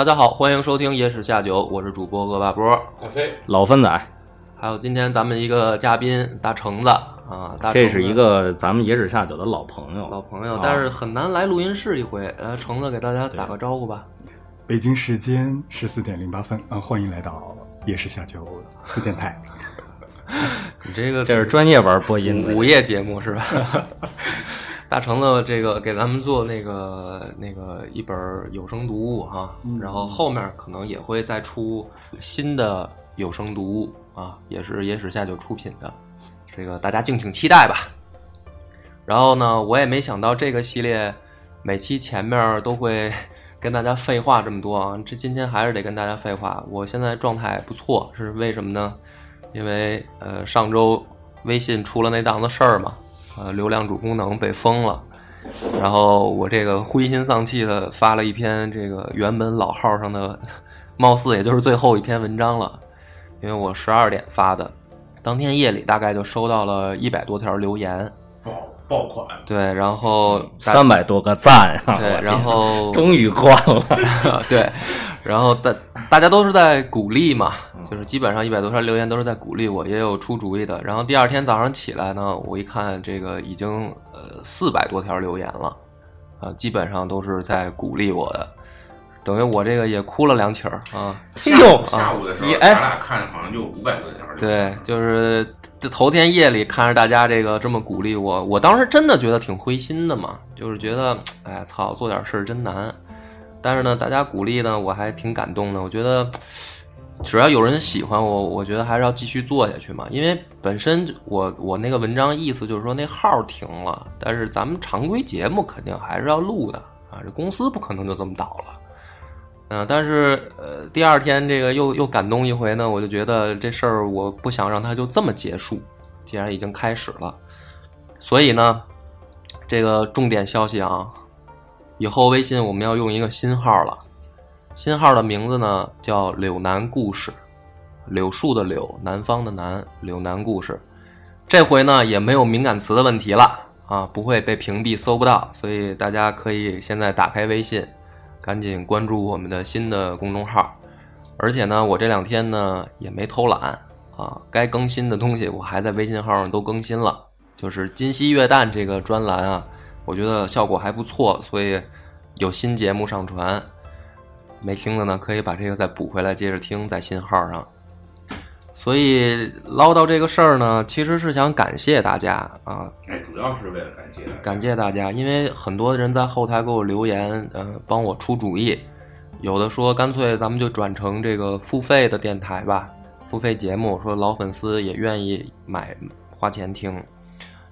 大家好，欢迎收听《野史下酒》，我是主播恶霸波。老番仔，还有今天咱们一个嘉宾大橙子啊，大橙子这是一个咱们野史下酒的老朋友，老朋友，啊但是很难来录音室一回。呃，橙子给大家打个招呼吧。北京时间十四点零八分啊，欢迎来到野史下酒四电台。你这个这是专业玩播音的午夜节目是吧？大橙子这个给咱们做那个那个一本有声读物哈，然后后面可能也会再出新的有声读物啊，也是野史下酒出品的，这个大家敬请期待吧。然后呢，我也没想到这个系列每期前面都会跟大家废话这么多啊，这今天还是得跟大家废话。我现在状态不错，是为什么呢？因为呃上周微信出了那档子事儿嘛，呃流量主功能被封了，然后我这个灰心丧气的发了一篇这个原本老号上的，貌似也就是最后一篇文章了，因为我十二点发的，当天夜里大概就收到了一百多条留言，爆爆款，对，然后大三百多个赞啊！对然后 终于关了，对，然后大大家都是在鼓励嘛，就是基本上一百多条留言都是在鼓励我，也有出主意的。然后第二天早上起来呢，我一看这个已经呃四百多条留言了，啊，基本上都是在鼓励我的，等于我这个也哭了两曲儿啊。哎呦，下午的时候，哎咱俩看好像就五百多条。对，就是头天夜里看着大家这个这么鼓励我，我当时真的觉得挺灰心的嘛，就是觉得，哎操，做点事儿真难。但是呢，大家鼓励呢，我还挺感动的。我觉得，只要有人喜欢我，我觉得还是要继续做下去嘛。因为本身我我那个文章意思就是说那号停了，但是咱们常规节目肯定还是要录的啊，这公司不可能就这么倒了。嗯、但是呃，第二天这个又又感动一回呢，我就觉得这事儿我不想让它就这么结束，既然已经开始了，所以呢，这个重点消息啊，以后微信我们要用一个新号了，新号的名字呢叫“柳南故事”，柳树的柳，南方的南，柳南故事。这回呢也没有敏感词的问题了啊，不会被屏蔽，搜不到，所以大家可以现在打开微信。赶紧关注我们的新的公众号，而且呢，我这两天呢也没偷懒啊，该更新的东西我还在微信号上都更新了。就是今夕月旦这个专栏啊，我觉得效果还不错，所以有新节目上传，没听的呢可以把这个再补回来，接着听在新号上。所以唠叨这个事儿呢，其实是想感谢大家啊，哎，主要是为了感谢。感谢大家，因为很多人在后台给我留言，呃，帮我出主意。有的说干脆咱们就转成这个付费的电台吧，付费节目，说老粉丝也愿意买花钱听。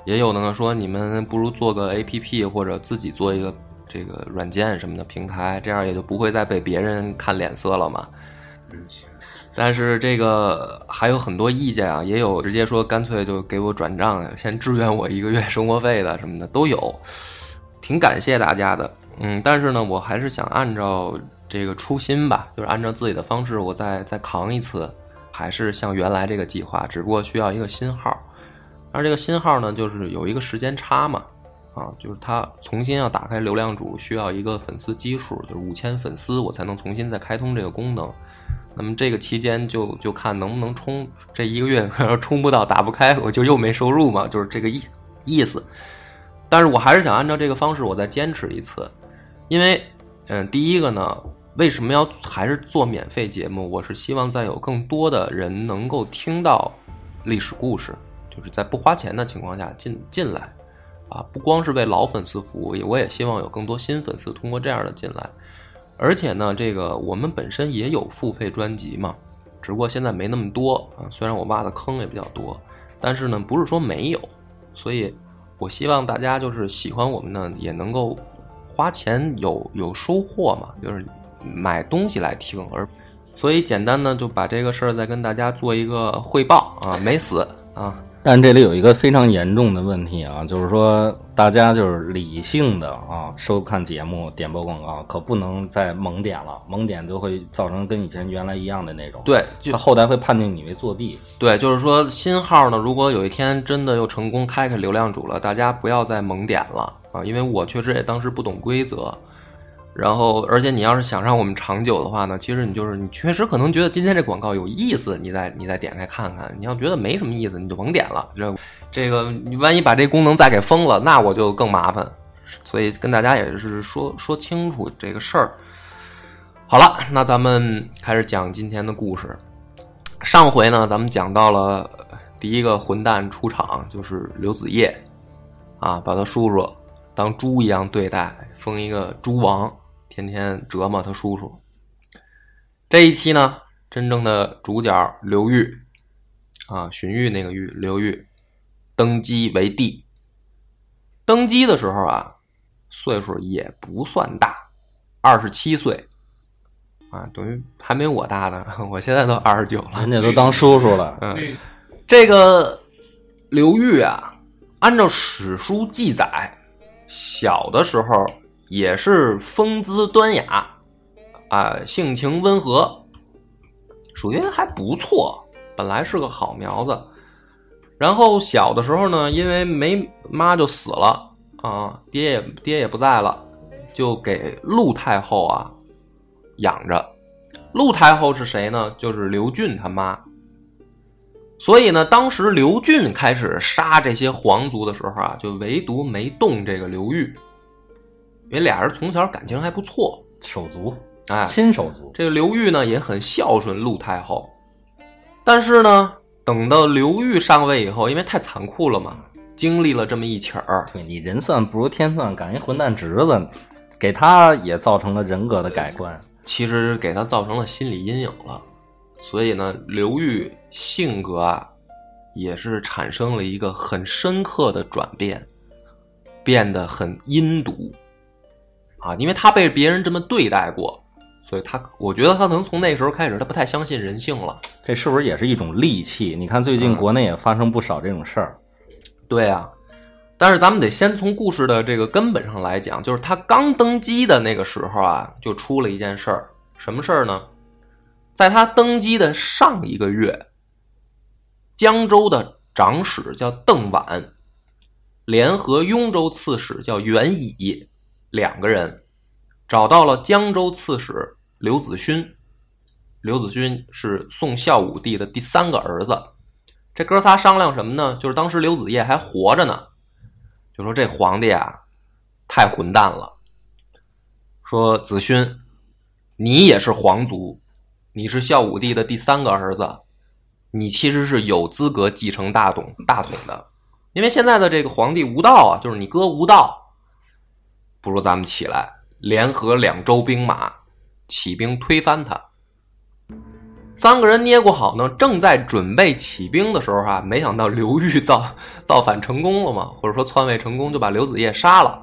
也有的呢说你们不如做个 APP 或者自己做一个这个软件什么的平台，这样也就不会再被别人看脸色了嘛。但是这个还有很多意见啊，也有直接说干脆就给我转账，先支援我一个月生活费的什么的都有，挺感谢大家的。嗯，但是呢，我还是想按照这个初心吧，就是按照自己的方式，我再再扛一次，还是像原来这个计划，只不过需要一个新号。而这个新号呢，就是有一个时间差嘛，啊，就是它重新要打开流量主，需要一个粉丝基数，就是五千粉丝，我才能重新再开通这个功能。那么这个期间就就看能不能冲，这一个月 冲不到打不开，我就又没收入嘛，就是这个意意思。但是我还是想按照这个方式，我再坚持一次，因为嗯，第一个呢，为什么要还是做免费节目？我是希望再有更多的人能够听到历史故事，就是在不花钱的情况下进进来啊，不光是为老粉丝服务，我也希望有更多新粉丝通过这样的进来。而且呢，这个我们本身也有付费专辑嘛，只不过现在没那么多啊。虽然我挖的坑也比较多，但是呢，不是说没有，所以我希望大家就是喜欢我们呢，也能够花钱有有收获嘛，就是买东西来听，而所以简单呢就把这个事儿再跟大家做一个汇报啊，没死啊，但这里有一个非常严重的问题啊，就是说大家就是理性的啊收看节目、点播广告，可不能再猛点了，猛点就会造成跟以前原来一样的那种。，对，就后台会判定你为作弊。对，就是说新号呢，如果有一天真的又成功开开流量主了，大家不要再猛点了啊，因为我确实也当时不懂规则。然后，而且你要是想让我们长久的话呢，其实你就是你确实可能觉得今天这广告有意思，你再你再点开看看。你要觉得没什么意思，你就甭点了。这这个你万一把这功能再给封了，那我就更麻烦。所以跟大家也是说说清楚这个事儿。好了，那咱们开始讲今天的故事。上回呢，咱们讲到了第一个混蛋出场，就是刘子业，啊，把他叔叔当猪一样对待，封一个猪王，天天折磨他叔叔。这一期呢，真正的主角刘裕，啊，荀彧那个彧，刘裕登基为帝。登基的时候啊，岁数也不算大，二十七岁，啊，等于还没我大呢。我现在都二十九了，人家都 当叔叔了，嗯，这个刘裕啊，按照史书记载，小的时候也是风姿端雅，啊，性情温和，属于还不错，本来是个好苗子。然后小的时候呢，因为没妈就死了啊，爹也爹也不在了，就给陆太后啊养着。陆太后是谁呢？就是刘俊他妈。所以呢，当时刘俊开始杀这些皇族的时候啊，就唯独没动这个刘裕，因为俩人从小感情还不错。手足，哎，亲手足。这个刘裕呢也很孝顺陆太后，但是呢，等到刘裕上位以后，因为太残酷了嘛，经历了这么一起儿，对你人算不如天算，赶一混蛋侄子，给他也造成了人格的改观。其实给他造成了心理阴影了。所以呢，刘裕性格啊，也是产生了一个很深刻的转变，变得很阴毒啊，因为他被别人这么对待过，所以他我觉得他能从那时候开始，他不太相信人性了。这是不是也是一种戾气？你看最近嗯国内也发生不少这种事儿。对啊，但是咱们得先从故事的这个根本上来讲，就是他刚登基的那个时候啊，就出了一件事儿，什么事儿呢？在他登基的上一个月，江州的长史叫邓琬，联合雍州刺史叫袁乙，两个人找到了江州刺史刘子勋。刘子勋是宋孝武帝的第三个儿子。这哥仨商量什么呢？就是当时刘子业还活着呢，就说这皇帝啊太混蛋了。说子勋，你也是皇族，你是孝武帝的第三个儿子，你其实是有资格继承大统大统的，因为现在的这个皇帝无道啊，就是你哥无道，不如咱们起来，联合两州兵马，起兵推翻他。三个人捏过好呢，正在准备起兵的时候啊，没想到刘裕造造反成功了嘛，或者说篡位成功，就把刘子业杀了。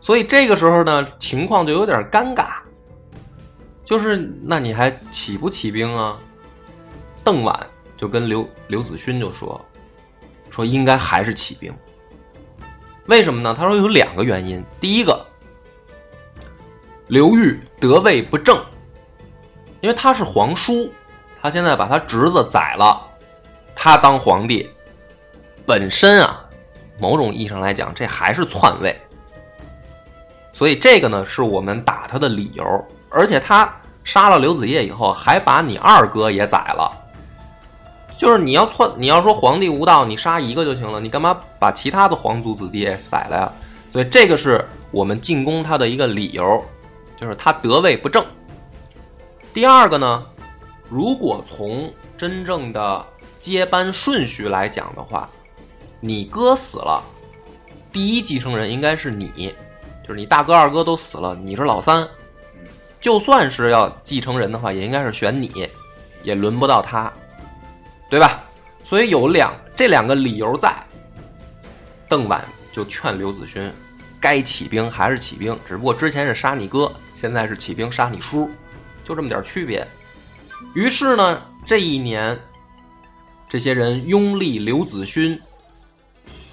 所以这个时候呢，情况就有点尴尬，就是那你还起不起兵啊？邓琬就跟刘刘子勋就说，说应该还是起兵。为什么呢？他说有两个原因，第一个，刘裕得位不正。因为他是皇叔，他现在把他侄子宰了，他当皇帝，本身啊，某种意义上来讲，这还是篡位。所以这个呢，是我们打他的理由。而且他杀了刘子业以后，还把你二哥也宰了。就是你要篡，你要说皇帝无道，你杀一个就行了，你干嘛把其他的皇族子弟也宰了呀？所以这个是我们进攻他的一个理由，就是他得位不正。第二个呢，如果从真正的接班顺序来讲的话，你哥死了，第一继承人应该是你，就是你大哥、二哥都死了，你是老三。就算是要继承人的话，也应该是选你，也轮不到他，对吧？所以有两这两个理由在。邓婉就劝刘子勋，该起兵还是起兵，只不过之前是杀你哥，现在是起兵杀你叔，就这么点区别。于是呢，这一年，这些人拥立刘子勋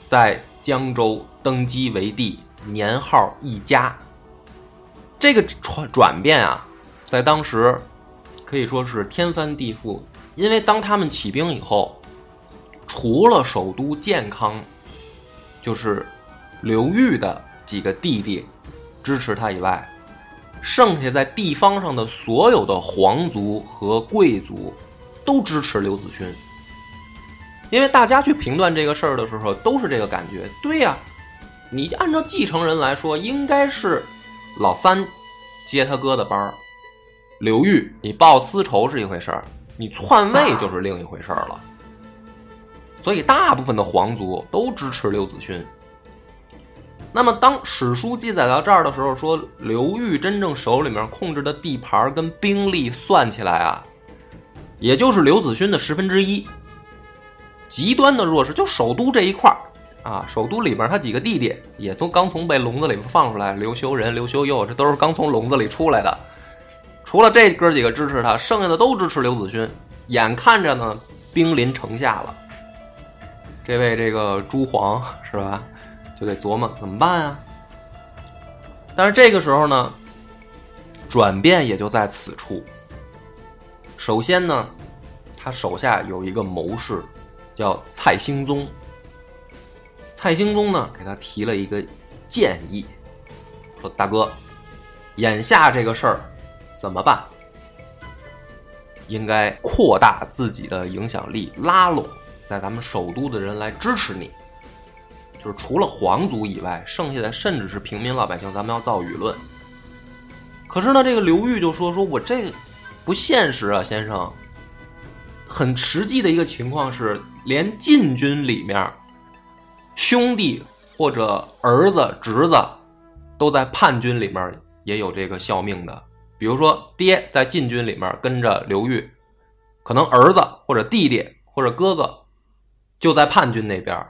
在江州登基为帝，年号一家。这个转转变啊，在当时可以说是天翻地覆，因为当他们起兵以后，除了首都建康，就是刘裕的几个弟弟支持他以外，剩下在地方上的所有的皇族和贵族都支持刘子勋，因为大家去评断这个事儿的时候都是这个感觉。对呀、你按照继承人来说，应该是老三接他哥的班儿。刘裕，你报私仇是一回事儿，你篡位就是另一回事儿了。所以，大部分的皇族都支持刘子勋。那么，当史书记载到这儿的时候，说刘裕真正手里面控制的地盘跟兵力算起来啊，也就是刘子勋的十分之一，极端的弱势。就首都这一块儿啊，首都里边他几个弟弟也都刚从被笼子里放出来，刘修仁、刘修佑，这都是刚从笼子里出来的。除了这哥几个支持他，剩下的都支持刘子勋。眼看着呢，兵临城下了。这位这个朱黄是吧，就得琢磨怎么办啊。但是这个时候呢，转变也就在此处。首先呢，他手下有一个谋士，叫蔡兴宗。蔡兴宗呢，给他提了一个建议，说：“大哥，眼下这个事儿怎么办？应该扩大自己的影响力，拉拢在咱们首都的人来支持你。就是除了皇族以外，剩下的甚至是平民老百姓，咱们要造舆论。可是呢，这个刘裕就说：“说我这不现实啊，先生。很实际的一个情况是，连禁军里面兄弟或者儿子、侄子都在叛军里面也有这个效命的。比如说，爹在禁军里面跟着刘裕，可能儿子或者弟弟或者哥哥就在叛军那边。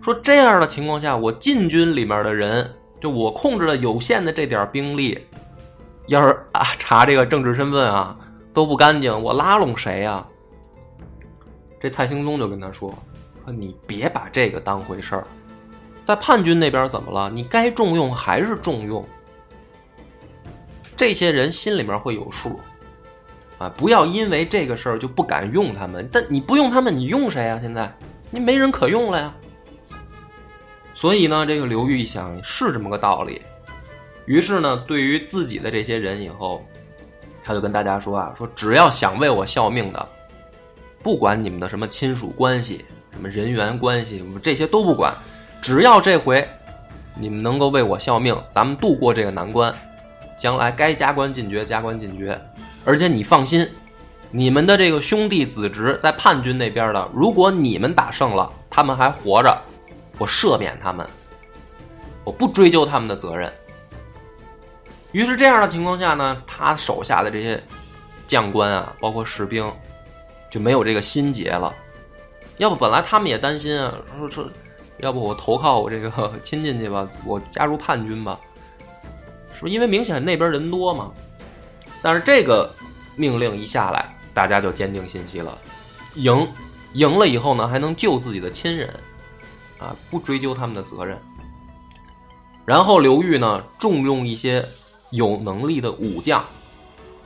说这样的情况下，我禁军里面的人，就我控制的有限的这点兵力，要是啊查这个政治身份啊都不干净，我拉拢谁呀、这蔡兴宗就跟他说：“说你别把这个当回事儿，在叛军那边怎么了？你该重用还是重用。这些人心里面会有数，啊，不要因为这个事儿就不敢用他们。但你不用他们，你用谁啊？现在你没人可用了呀。所以呢，这个刘裕一想是这么个道理，于是呢，对于自己的这些人以后，他就跟大家说啊，说只要想为我效命的，不管你们的什么亲属关系、什么人员关系，这些都不管，只要这回你们能够为我效命，咱们度过这个难关，将来该加官进爵加官进爵，而且你放心，你们的这个兄弟子侄在叛军那边的，如果你们打胜了，他们还活着，我赦免他们，我不追究他们的责任。于是这样的情况下呢，他手下的这些将官啊，包括士兵，就没有这个心结了。要不本来他们也担心啊，说说，要不我投靠我这个亲戚去吧，我加入叛军吧，是不是？因为明显那边人多嘛。但是这个命令一下来，大家就坚定信息了，赢，赢了以后呢，还能救自己的亲人，啊，不追究他们的责任。然后刘裕呢，重用一些有能力的武将，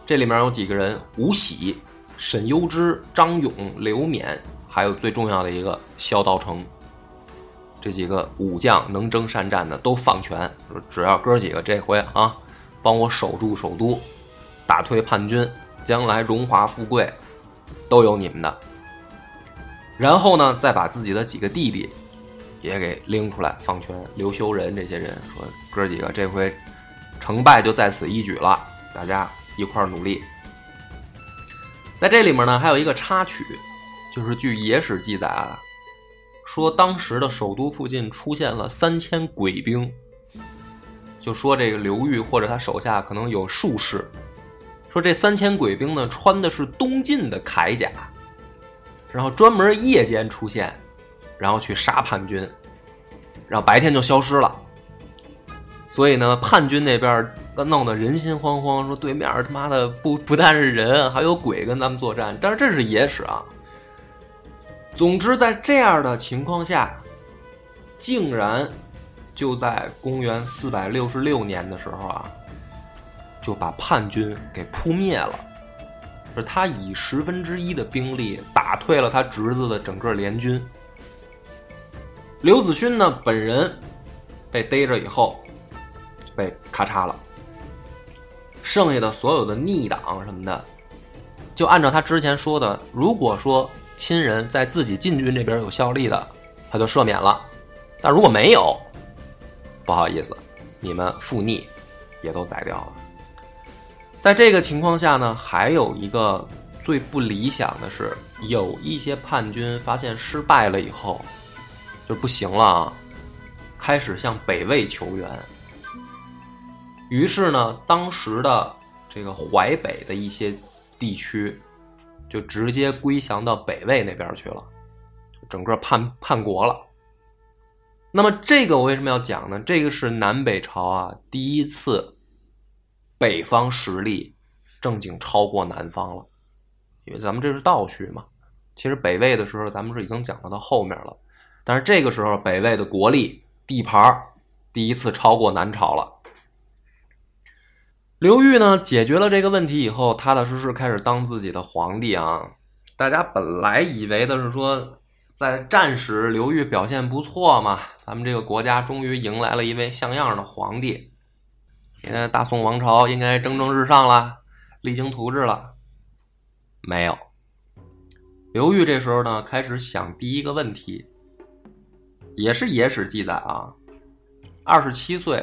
这里面有几个人：吴喜、沈攸之、张勇、刘勉，还有最重要的一个萧道成。这几个武将能征善战的都放权，说只要哥几个这回啊，帮我守住首都，打退叛军，将来荣华富贵都有你们的。然后呢，再把自己的几个弟弟也给拎出来放权，刘修仁这些人说哥几个这回成败就在此一举了，大家一块儿努力。在这里面呢，还有一个插曲，就是据野史记载啊，说当时的首都附近出现了三千鬼兵，就说这个刘裕或者他手下可能有术士，说这三千鬼兵呢穿的是东晋的铠甲，然后专门夜间出现，然后去杀叛军，然后白天就消失了。所以呢，叛军那边弄得人心惶惶，说对面他妈的不不但是人，还有鬼跟咱们作战。但是这是野史啊。总之，在这样的情况下，竟然就在公元四百六十六年的时候啊，就把叛军给扑灭了。是他以十分之一的兵力打退了他侄子的整个联军。刘子勋呢，本人被逮着以后。被咔嚓了，剩下的所有的逆党什么的，就按照他之前说的，如果说亲人在自己禁军这边有效力的，他就赦免了；但如果没有，不好意思，你们复逆也都宰掉了。在这个情况下呢，还有一个最不理想的是，有一些叛军发现失败了以后，就不行了啊，开始向北魏求援。于是呢，当时的这个淮北的一些地区，就直接归降到北魏那边去了，整个叛叛国了。那么这个我为什么要讲呢？这个是南北朝啊第一次北方实力正经超过南方了，因为咱们这是倒叙嘛。其实北魏的时候，咱们是已经讲到到后面了，但是这个时候北魏的国力地盘第一次超过南朝了。刘裕呢，解决了这个问题以后，踏踏实实开始当自己的皇帝啊。大家本来以为的是说，在战时刘裕表现不错嘛，咱们这个国家终于迎来了一位像样的皇帝，现在大宋王朝应该蒸蒸日上了，励精图治了。没有，刘裕这时候呢，开始想第一个问题，也是野史记载啊，二十七岁，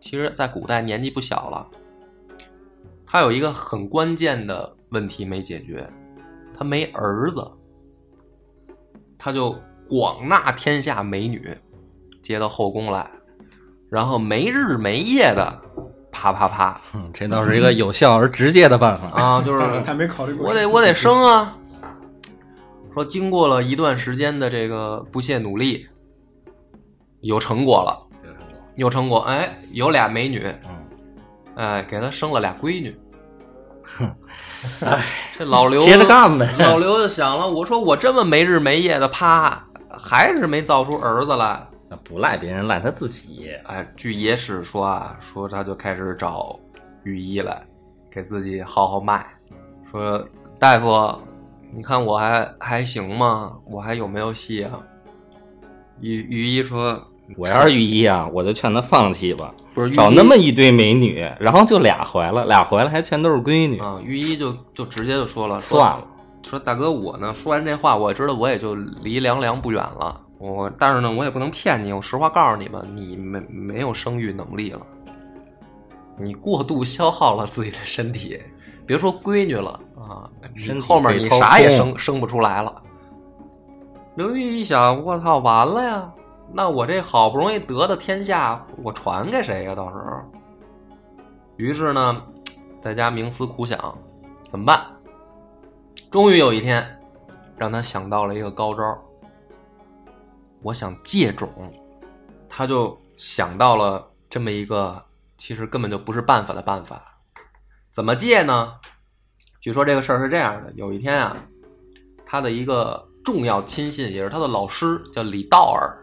其实在古代年纪不小了。他有一个很关键的问题没解决，他没儿子，他就广纳天下美女，接到后宫来，然后没日没夜的啪啪啪，嗯，这倒是一个有效而直接的办法啊，就是他没考虑过，我得我得生啊。说经过了一段时间的这个不懈努力，有成果了，有成果，哎，有俩美女。哎，给他生了俩闺女。哼，哎，这老刘接着干呗。老刘就想了，我说我这么没日没夜的趴，还是没造出儿子来。那不赖别人，赖他自己。哎，据野史说啊，说他就开始找御医来，给自己号号脉，说大夫，你看我还还行吗？我还有没有戏啊？御御医说。我要是御医啊，我就劝他放弃吧。不是找那么一堆美女，然后就俩怀了，俩怀了还全都是闺女啊。御医就就直接就说了，算了，说大哥我呢，说完这话，我知道我也就离凉凉不远了。我但是呢，我也不能骗你，我实话告诉你吧，你没没有生育能力了，你过度消耗了自己的身体，别说闺女了啊，后面你啥也生生不出来了。刘玉一想，我操，完了呀！那我这好不容易得的天下，我传给谁呀？到时候，于是呢，在家冥思苦想，怎么办？终于有一天，让他想到了一个高招。我想借种，他就想到了这么一个其实根本就不是办法的办法。怎么借呢？据说这个事儿是这样的：有一天啊，他的一个重要亲信，也是他的老师，叫李道尔。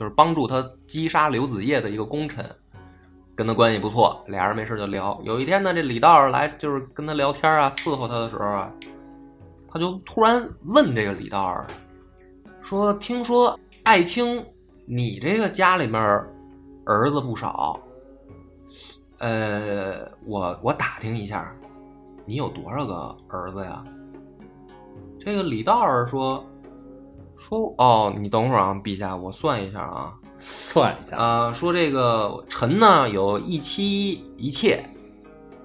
就是帮助他击杀刘子业的一个功臣，跟他关系不错，俩人没事就聊。有一天呢，这李道尔来就是跟他聊天啊，伺候他的时候啊，他就突然问这个李道儿说：“听说爱卿，你这个家里面儿子不少，呃，我我打听一下，你有多少个儿子呀？”这个李道儿说。说哦，你等会儿啊，陛下，我算一下啊，算一下啊。说这个臣呢有一妻一妾，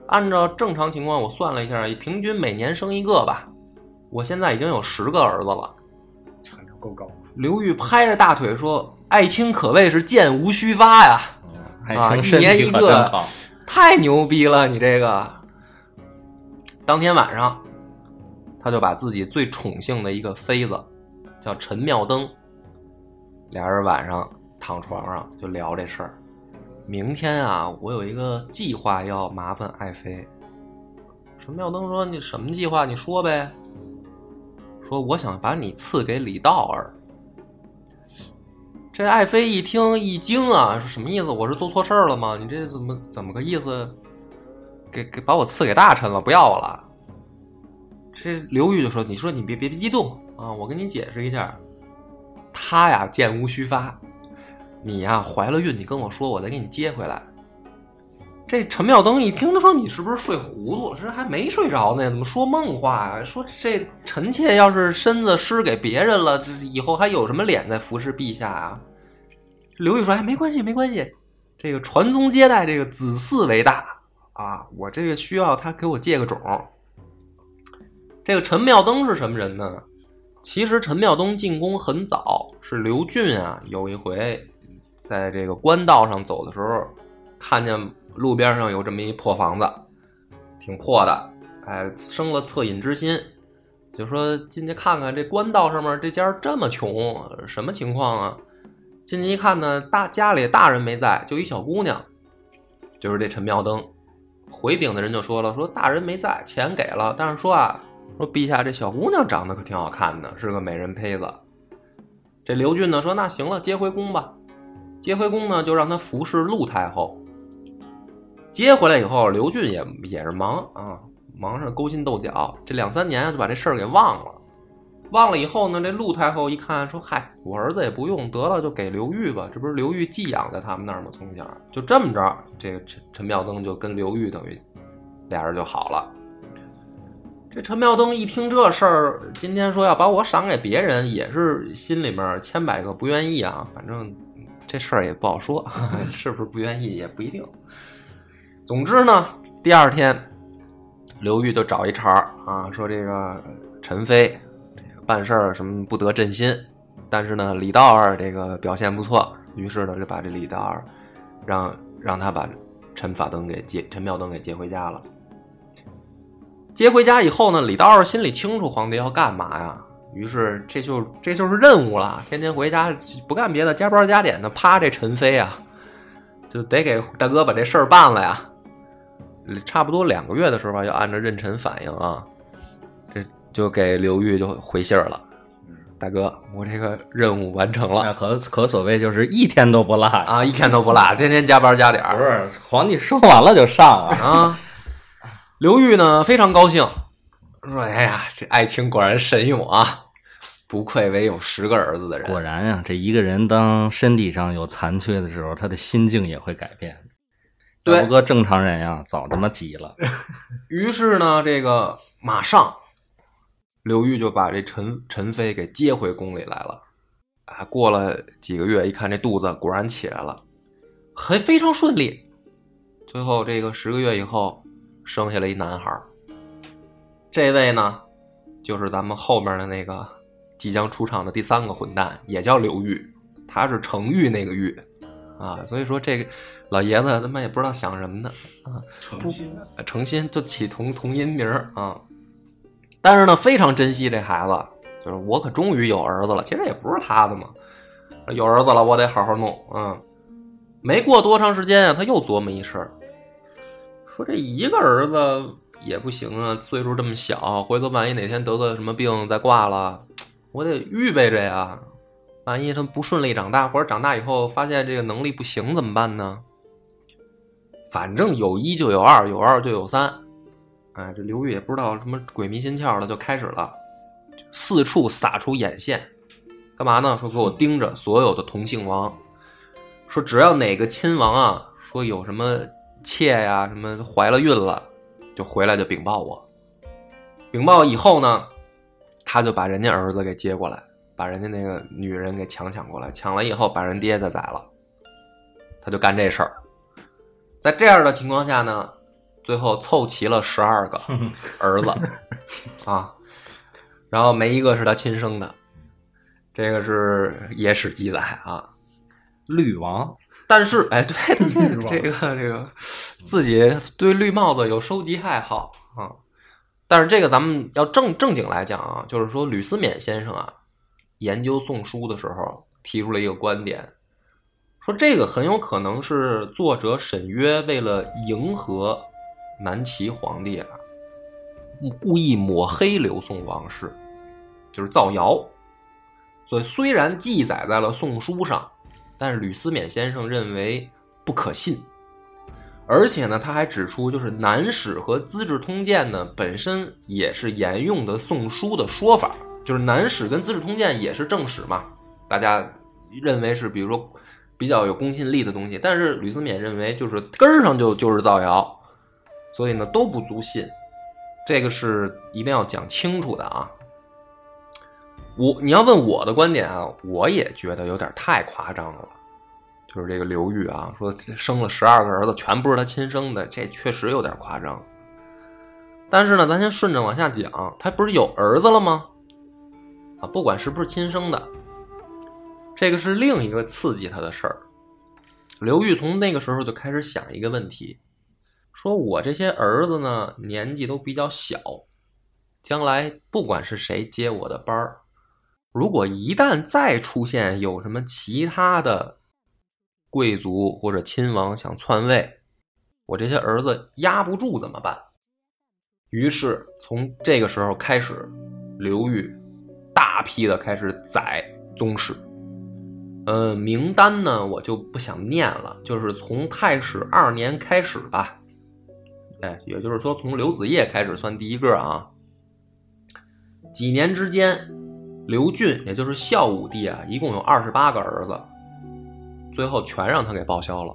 按照正常情况，我算了一下，平均每年生一个吧。我现在已经有十个儿子了，产量够高。刘裕拍着大腿说：“爱卿可谓是箭无虚发呀！啊，一年一个，太牛逼了！你这个。”当天晚上，他就把自己最宠幸的一个妃子。叫陈妙登，俩人晚上躺床上就聊这事儿。明天啊，我有一个计划要麻烦爱妃。陈妙登说：“你什么计划？你说呗。”说：“我想把你赐给李道儿。”这爱妃一听一惊啊，是什么意思？我是做错事儿了吗？你这怎么怎么个意思？给给把我赐给大臣了，不要我了？这刘玉就说：“你说你别别激动啊，我跟你解释一下，他呀箭无虚发，你呀怀了孕，你跟我说，我再给你接回来。”这陈妙登一听，他说：“你是不是睡糊涂了？这还没睡着呢，怎么说梦话呀？说这臣妾要是身子施给别人了，这以后还有什么脸再服侍陛下啊？”刘玉说：“哎，没关系，没关系，这个传宗接代，这个子嗣为大啊，我这个需要他给我借个种。”这个陈妙登是什么人呢？其实陈妙登进宫很早，是刘俊啊，有一回在这个官道上走的时候，看见。路边上有这么一破房子，挺破的，哎，生了恻隐之心，就说进去看看这官道上面这家这么穷，什么情况啊？进去一看呢，大家里大人没在，就一小姑娘，就是这陈妙登。回禀的人就说了，说大人没在，钱给了，但是说啊，说陛下这小姑娘长得可挺好看的，是个美人胚子。这刘俊呢说，那行了，接回宫吧。接回宫呢，就让她服侍陆太后。接回来以后，刘俊也也是忙啊，忙上勾心斗角，这两三年就把这事儿给忘了。忘了以后呢，这陆太后一看说：“嗨，我儿子也不用得了，就给刘裕吧。这不是刘裕寄养在他们那儿吗？从小就这么着，这个陈陈妙登就跟刘裕等于俩人就好了。这陈妙登一听这事儿，今天说要把我赏给别人，也是心里面千百个不愿意啊。反正这事儿也不好说，是不是不愿意也不一定。”总之呢，第二天，刘裕就找一茬儿啊，说这个陈飞办事儿什么不得朕心，但是呢，李道儿这个表现不错，于是呢就把这李道儿让让他把陈法登给接陈妙登给接回家了。接回家以后呢，李道儿心里清楚皇帝要干嘛呀，于是这就这就是任务了，天天回家不干别的，加班加点的趴这陈飞啊，就得给大哥把这事儿办了呀。差不多两个月的时候吧，要按照妊娠反应啊，这就给刘裕就回信儿了。大哥，我这个任务完成了，可可所谓就是一天都不落啊，一天都不落，天天加班加点不是，皇帝说完了就上啊啊！刘裕呢非常高兴，说：“哎呀，这爱卿果然神勇啊，不愧为有十个儿子的人。果然呀，这一个人当身体上有残缺的时候，他的心境也会改变。”对，不过正常人呀，早他妈急了。于是呢，这个马上，刘裕就把这陈陈妃给接回宫里来了。啊，过了几个月，一看这肚子果然起来了，还非常顺利。最后这个十个月以后，生下了一男孩。这位呢，就是咱们后面的那个即将出场的第三个混蛋，也叫刘玉，他是程玉那个玉。啊，所以说这个老爷子他妈也不知道想什么呢啊，诚心诚心就起同同音名啊，但是呢非常珍惜这孩子，就是我可终于有儿子了，其实也不是他的嘛，有儿子了我得好好弄啊。没过多长时间啊，他又琢磨一事儿，说这一个儿子也不行啊，岁数这么小，回头万一哪天得个什么病再挂了，我得预备着呀。万一他不顺利长大，或者长大以后发现这个能力不行怎么办呢？反正有一就有二，有二就有三。哎，这刘裕也不知道什么鬼迷心窍了，就开始了，四处撒出眼线，干嘛呢？说给我盯着所有的同姓王，说只要哪个亲王啊，说有什么妾呀，什么怀了孕了，就回来就禀报我。禀报以后呢，他就把人家儿子给接过来。把人家那个女人给强抢过来，抢了以后把人爹再宰了，他就干这事儿。在这样的情况下呢，最后凑齐了十二个 儿子啊，然后没一个是他亲生的，这个是野史记载啊。绿王，但是哎，对 对 对，这个这个自己对绿帽子有收集爱好啊。但是这个咱们要正正经来讲啊，就是说吕思勉先生啊。研究宋书的时候提出了一个观点，说这个很有可能是作者沈约为了迎合南齐皇帝啊，故意抹黑刘宋王室，就是造谣。所以虽然记载在了《宋书》上，但是吕思勉先生认为不可信。而且呢，他还指出，就是《南史》和《资治通鉴》呢，本身也是沿用的《宋书》的说法，就是《南史》跟《资治通鉴》也是正史嘛，大家认为是比如说比较有公信力的东西。但是吕思勉认为，就是根儿上就就是造谣，所以呢都不足信。这个是一定要讲清楚的啊。我你要问我的观点啊，我也觉得有点太夸张了。就是这个刘裕啊，说生了十二个儿子，全不是他亲生的，这确实有点夸张。但是呢，咱先顺着往下讲，他不是有儿子了吗？啊，不管是不是亲生的，这个是另一个刺激他的事儿。刘裕从那个时候就开始想一个问题，说我这些儿子呢，年纪都比较小，将来不管是谁接我的班儿，如果一旦再出现有什么其他的。贵族或者亲王想篡位，我这些儿子压不住怎么办？于是从这个时候开始，刘裕大批的开始宰宗室。呃，名单呢我就不想念了，就是从太史二年开始吧。哎，也就是说从刘子业开始算第一个啊。几年之间，刘俊也就是孝武帝啊，一共有二十八个儿子。最后全让他给报销了，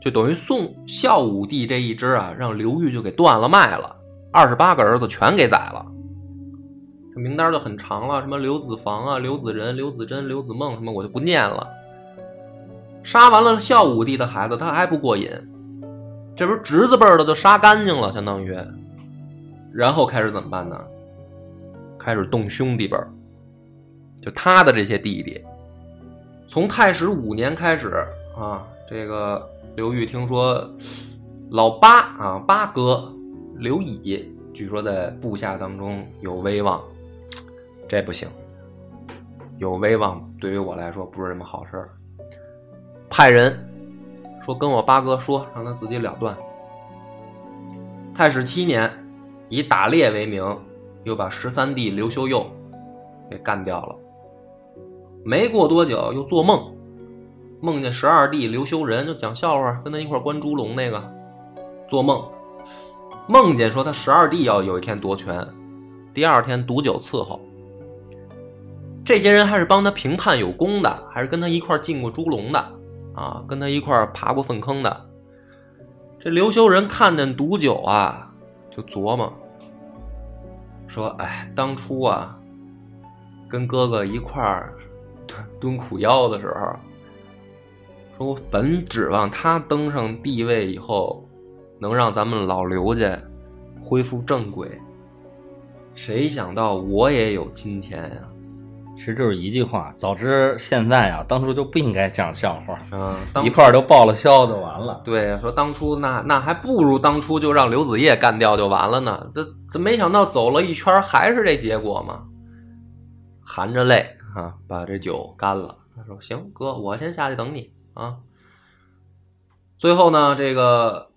就等于宋孝武帝这一支啊，让刘裕就给断了脉了，二十八个儿子全给宰了。这名单就很长了，什么刘子房啊、刘子仁、刘子珍、刘子梦什么，我就不念了。杀完了孝武帝的孩子，他还不过瘾，这不是侄子辈的就杀干净了，相当于。然后开始怎么办呢？开始动兄弟辈就他的这些弟弟。从太史五年开始啊，这个刘裕听说老八啊八哥刘乙，据说在部下当中有威望，这不行，有威望对于我来说不是什么好事儿。派人说跟我八哥说，让他自己了断。太史七年，以打猎为名，又把十三弟刘修佑给干掉了。没过多久，又做梦，梦见十二弟刘修仁就讲笑话，跟他一块关猪笼那个，做梦，梦见说他十二弟要有一天夺权，第二天毒酒伺候。这些人还是帮他评判有功的，还是跟他一块进过猪笼的，啊，跟他一块爬过粪坑的。这刘修仁看见毒酒啊，就琢磨，说：“哎，当初啊，跟哥哥一块儿。”蹲苦腰的时候，说我本指望他登上帝位以后，能让咱们老刘家恢复正轨。谁想到我也有今天呀！其实就是一句话，早知现在啊，当初就不应该讲笑话，嗯，一块儿就报了销就完了。对，说当初那那还不如当初就让刘子业干掉就完了呢。这这没想到走了一圈还是这结果嘛，含着泪。啊，把这酒干了。他说：“行，哥，我先下去等你啊。”最后呢，这个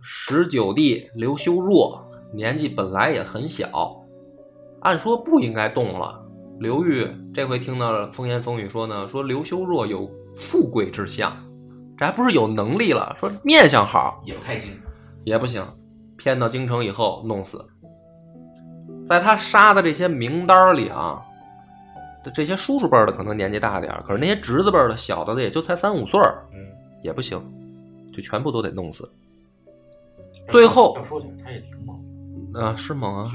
十九弟刘修若年纪本来也很小，按说不应该动了。刘裕这回听到了风言风语说呢，说刘修若有富贵之相，这还不是有能力了？说面相好也不开心，也不行，骗到京城以后弄死。在他杀的这些名单里啊。这些叔叔辈的可能年纪大点可是那些侄子辈的小的也就才三五岁嗯，也不行，就全部都得弄死。最后要说起来，他也挺猛啊，是猛啊！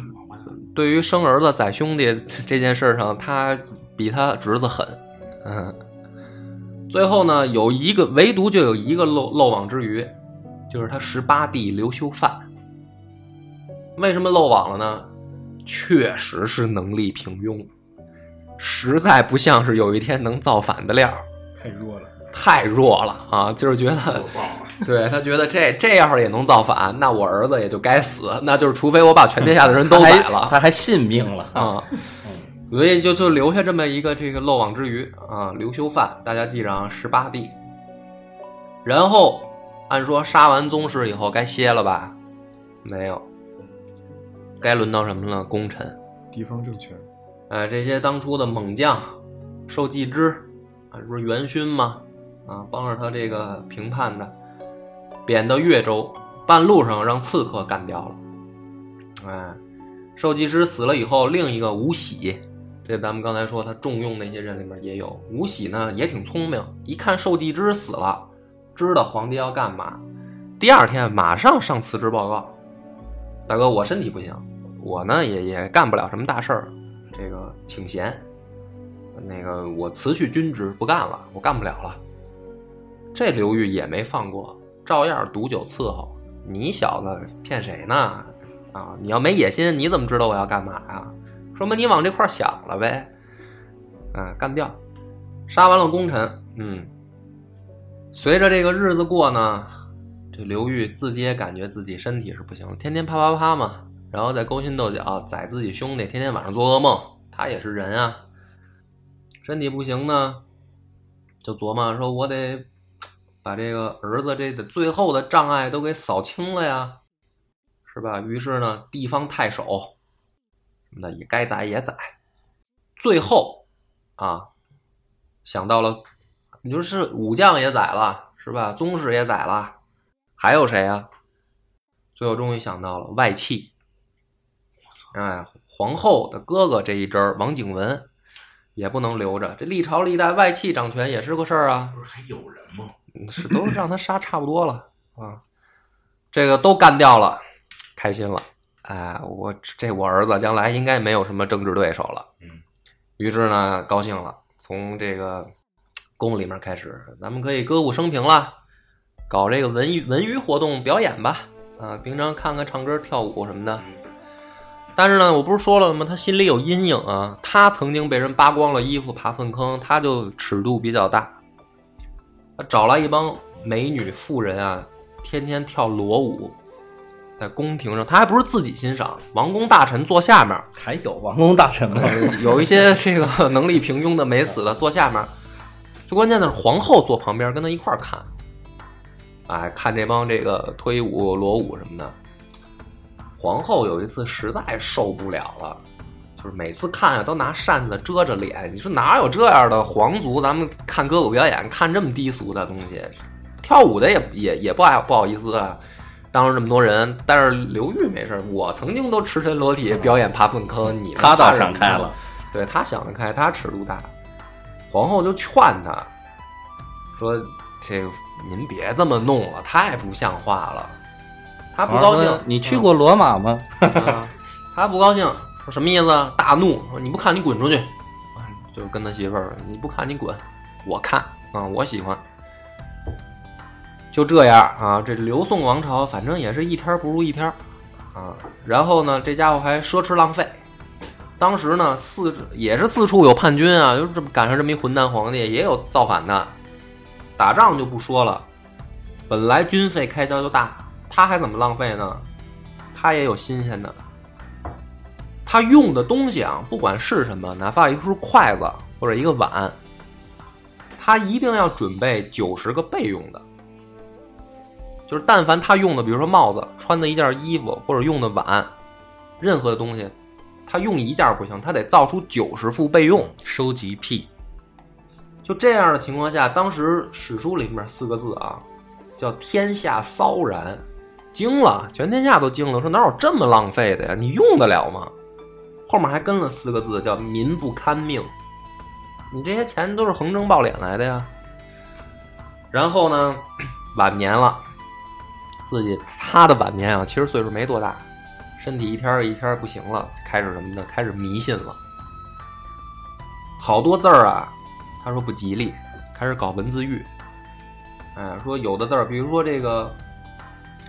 对于生儿子宰兄弟这件事上，他比他侄子狠。嗯，最后呢，有一个唯独就有一个漏漏网之鱼，就是他十八弟刘修范。为什么漏网了呢？确实是能力平庸。实在不像是有一天能造反的料，太弱了，太弱了啊！就是觉得，对他觉得这这要是也能造反，那我儿子也就该死，那就是除非我把全天下的人都 宰了，他还信命了啊！所以就就留下这么一个这个漏网之鱼啊，刘修范，大家记着啊，十八弟。然后按说杀完宗室以后该歇了吧？没有，该轮到什么了？功臣。地方政权，哎，这些当初的猛将，受季之啊，这不是元勋吗？啊，帮着他这个平叛的，贬到越州，半路上让刺客干掉了。哎，受季之死了以后，另一个吴喜，这咱们刚才说他重用那些人里面也有吴喜呢，也挺聪明，一看受季之死了，知道皇帝要干嘛，第二天马上上辞职报告，大哥，我身体不行。我呢也也干不了什么大事儿，这个请贤，那个我辞去军职不干了，我干不了了。这刘裕也没放过，照样毒酒伺候。你小子骗谁呢？啊，你要没野心，你怎么知道我要干嘛呀？说明你往这块想了呗。啊，干掉，杀完了功臣。嗯，随着这个日子过呢，这刘裕自己也感觉自己身体是不行，天天啪啪啪嘛。然后再勾心斗角，宰自己兄弟，天天晚上做噩梦。他也是人啊，身体不行呢，就琢磨说：“我得把这个儿子这个最后的障碍都给扫清了呀，是吧？”于是呢，地方太守什么的也该宰也宰。最后啊，想到了，你就是武将也宰了，是吧？宗室也宰了，还有谁啊？最后终于想到了外戚。哎，皇后的哥哥这一支儿，王景文也不能留着。这历朝历代外戚掌权也是个事儿啊。不是还有人吗？是都让他杀差不多了啊。这个都干掉了，开心了。哎，我这我儿子将来应该没有什么政治对手了。嗯。于是呢，高兴了，从这个宫里面开始，咱们可以歌舞升平了，搞这个文娱文娱活动表演吧。啊，平常看看唱歌跳舞什么的。但是呢，我不是说了吗？他心里有阴影啊。他曾经被人扒光了衣服爬粪坑，他就尺度比较大。他找来一帮美女妇人啊，天天跳裸舞，在宫廷上，他还不是自己欣赏，王公大臣坐下面，还有王公大臣吗？有一些这个能力平庸的没死的坐下面，最关键的是皇后坐旁边跟他一块看，哎，看这帮这个推舞裸舞什么的。皇后有一次实在受不了了，就是每次看啊都拿扇子遮着脸。你说哪有这样的皇族？咱们看歌舞表演，看这么低俗的东西，跳舞的也也也不爱不好意思啊，当着这么多人。但是刘玉没事我曾经都赤身裸体表演爬粪坑，你他倒想开了，对他想得开，他尺度大。皇后就劝他说：“这个您别这么弄了，太不像话了。”他不高兴，你去过罗马吗？他不高兴，说什么意思？大怒，说你不看，你滚出去！就是跟他媳妇儿，你不看，你滚！我看啊，我喜欢。就这样啊，这刘宋王朝反正也是一天不如一天啊。然后呢，这家伙还奢侈浪费。当时呢，四也是四处有叛军啊，就这么赶上这么一混蛋皇帝，也有造反的。打仗就不说了，本来军费开销就大。他还怎么浪费呢？他也有新鲜的。他用的东西啊，不管是什么，哪怕一束筷子或者一个碗，他一定要准备九十个备用的。就是但凡他用的，比如说帽子、穿的一件衣服或者用的碗，任何的东西，他用一件不行，他得造出九十副备用。收集癖。就这样的情况下，当时史书里面四个字啊，叫“天下骚然”。惊了，全天下都惊了，说哪有这么浪费的呀？你用得了吗？后面还跟了四个字，叫“民不堪命”。你这些钱都是横征暴敛来的呀。然后呢，晚年了，自己他的晚年啊，其实岁数没多大，身体一天一天不行了，开始什么呢？开始迷信了，好多字儿啊，他说不吉利，开始搞文字狱。哎，说有的字儿，比如说这个。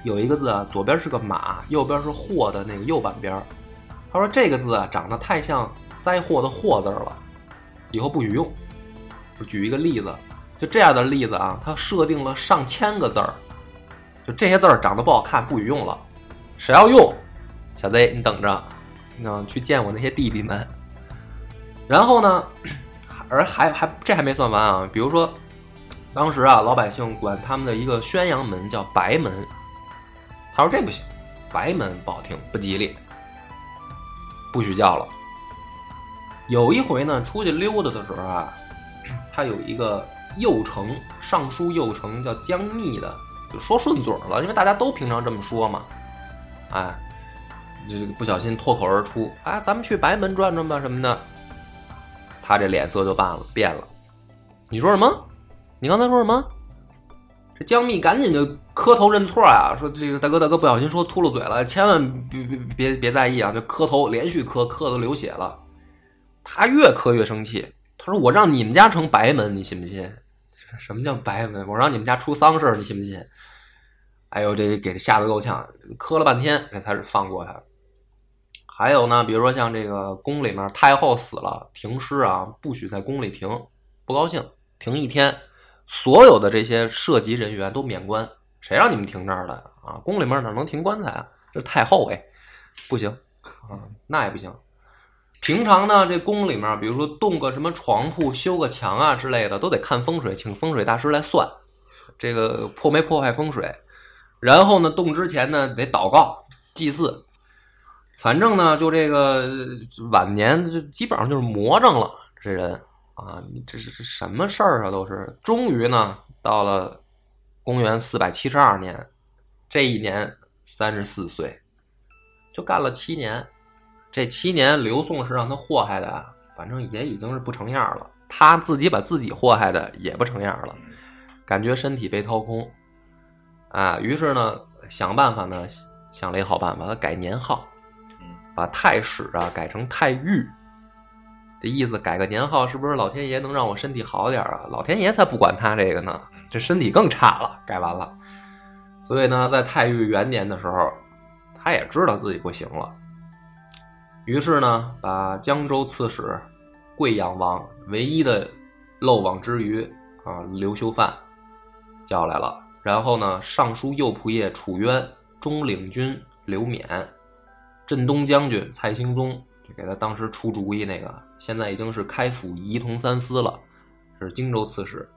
有一个字啊，左边是个马，右边是货的那个右半边他说这个字啊，长得太像灾祸的祸字了，以后不许用。就举一个例子，就这样的例子啊，他设定了上千个字儿，就这些字儿长得不好看，不许用了。谁要用，小 Z 你等着，你去见我那些弟弟们。然后呢，而还还这还没算完啊，比如说，当时啊，老百姓管他们的一个宣阳门叫白门，他说这不行，白门不好听，不吉利，不许叫了。有一回呢，出去溜达的时候啊，他有一个右丞，尚书右丞叫江密的，就说顺嘴了，因为大家都平常这么说嘛，哎，这个不小心脱口而出，哎，咱们去白门转转吧什么的，他这脸色就变了，变了。你说什么？你刚才说什么？这江密赶紧就磕头认错啊，说这个大哥大哥不小心说秃噜嘴了，千万别别别别在意啊，就磕头连续磕，磕的流血了。他越磕越生气，他说：“我让你们家成白门，你信不信？什么叫白门？我让你们家出丧事儿，你信不信？”哎呦，这给他吓得够呛，磕了半天，这才是放过他。还有呢，比如说像这个宫里面太后死了，停尸啊，不许在宫里停，不高兴，停一天，所有的这些涉及人员都免官。谁让你们停这儿的啊？宫里面哪能停棺材啊？这太后哎，不行啊，那也不行。平常呢，这宫里面，比如说动个什么床铺、修个墙啊之类的，都得看风水，请风水大师来算，这个破没破坏风水。然后呢，动之前呢，得祷告、祭祀。反正呢，就这个晚年就基本上就是魔怔了，这人啊，你这是这什么事儿啊？都是。终于呢，到了公元四百七十二年，这一年三十四岁，就干了七年。这七年，刘宋是让他祸害的，反正也已经是不成样了。他自己把自己祸害的也不成样了，感觉身体被掏空，啊，于是呢，想办法呢，想了一好办法，他改年号，把太史啊改成太玉。这意思改个年号，是不是老天爷能让我身体好点啊？老天爷才不管他这个呢，这身体更差了。改完了，所以呢，在太玉元年的时候，他也知道自己不行了。于是呢，把江州刺史、贵阳王唯一的漏网之鱼啊刘修范叫来了，然后呢，尚书右仆射楚渊、中领军刘勉、镇东将军蔡兴宗，就给他当时出主意那个，现在已经是开府仪同三司了，是荆州刺史，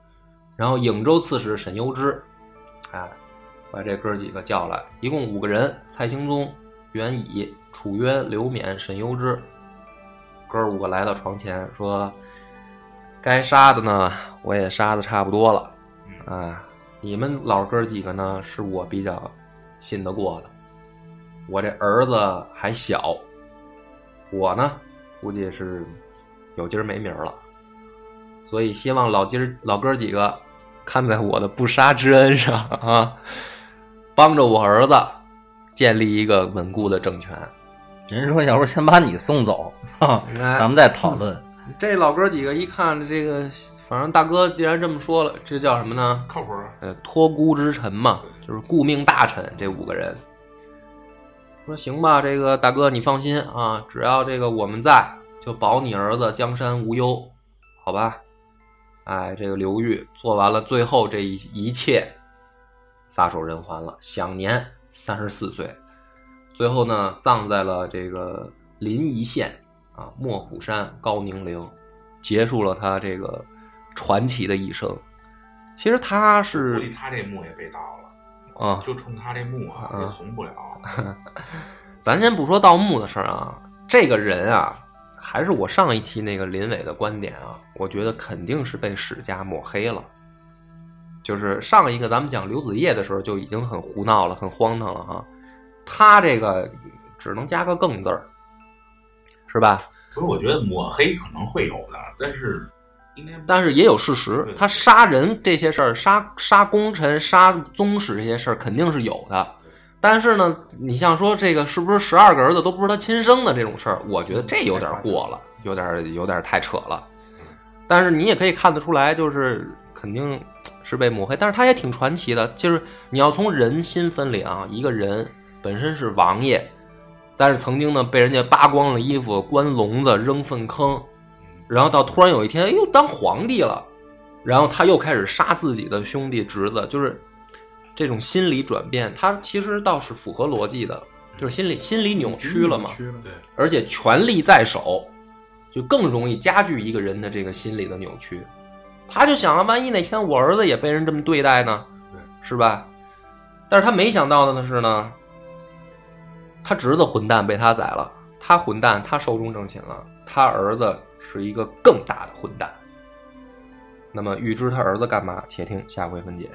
然后颍州刺史沈攸之，哎，把这哥几个叫来，一共五个人，蔡兴宗、袁乙。楚渊、刘勉、沈攸之，哥五个来到床前，说：“该杀的呢，我也杀的差不多了。啊，你们老哥几个呢，是我比较信得过的。我这儿子还小，我呢，估计是有今儿没明儿了。所以希望老今儿老哥几个看在我的不杀之恩上啊，帮着我儿子建立一个稳固的政权。”人说：“要不先把你送走，咱们再讨论。”这老哥几个一看，这个反正大哥既然这么说了，这叫什么呢？靠谱。呃，托孤之臣嘛，就是顾命大臣。这五个人说：“行吧，这个大哥你放心啊，只要这个我们在，就保你儿子江山无忧，好吧？”哎，这个刘裕做完了最后这一一切，撒手人寰了，享年三十四岁。最后呢，葬在了这个临沂县啊莫府山高宁陵，结束了他这个传奇的一生。其实他是，估计他这墓也被盗了啊，就冲他这墓啊也怂不了。咱先不说盗墓的事儿啊，这个人啊，还是我上一期那个林伟的观点啊，我觉得肯定是被史家抹黑了。就是上一个咱们讲刘子业的时候，就已经很胡闹了，很荒唐了哈。他这个只能加个“更”字儿，是吧？不是，我觉得抹黑可能会有的，但是应该，但是也有事实。他杀人这些事儿，杀杀功臣、杀宗室这些事儿肯定是有的。但是呢，你像说这个是不是十二个儿子都不是他亲生的这种事儿，我觉得这有点过了，有点有点太扯了。但是你也可以看得出来，就是肯定是被抹黑，但是他也挺传奇的。就是你要从人心分里啊，一个人。本身是王爷，但是曾经呢被人家扒光了衣服，关笼子，扔粪坑，然后到突然有一天，哎呦当皇帝了，然后他又开始杀自己的兄弟侄子，就是这种心理转变，他其实倒是符合逻辑的，就是心理心理扭曲了嘛。对，而且权力在手，就更容易加剧一个人的这个心理的扭曲。他就想了，万一哪天我儿子也被人这么对待呢？对，是吧？但是他没想到的呢是呢，他侄子混蛋被他宰了，他混蛋，他寿终正寝了，他儿子是一个更大的混蛋。那么预知他儿子干嘛？且听下回分解。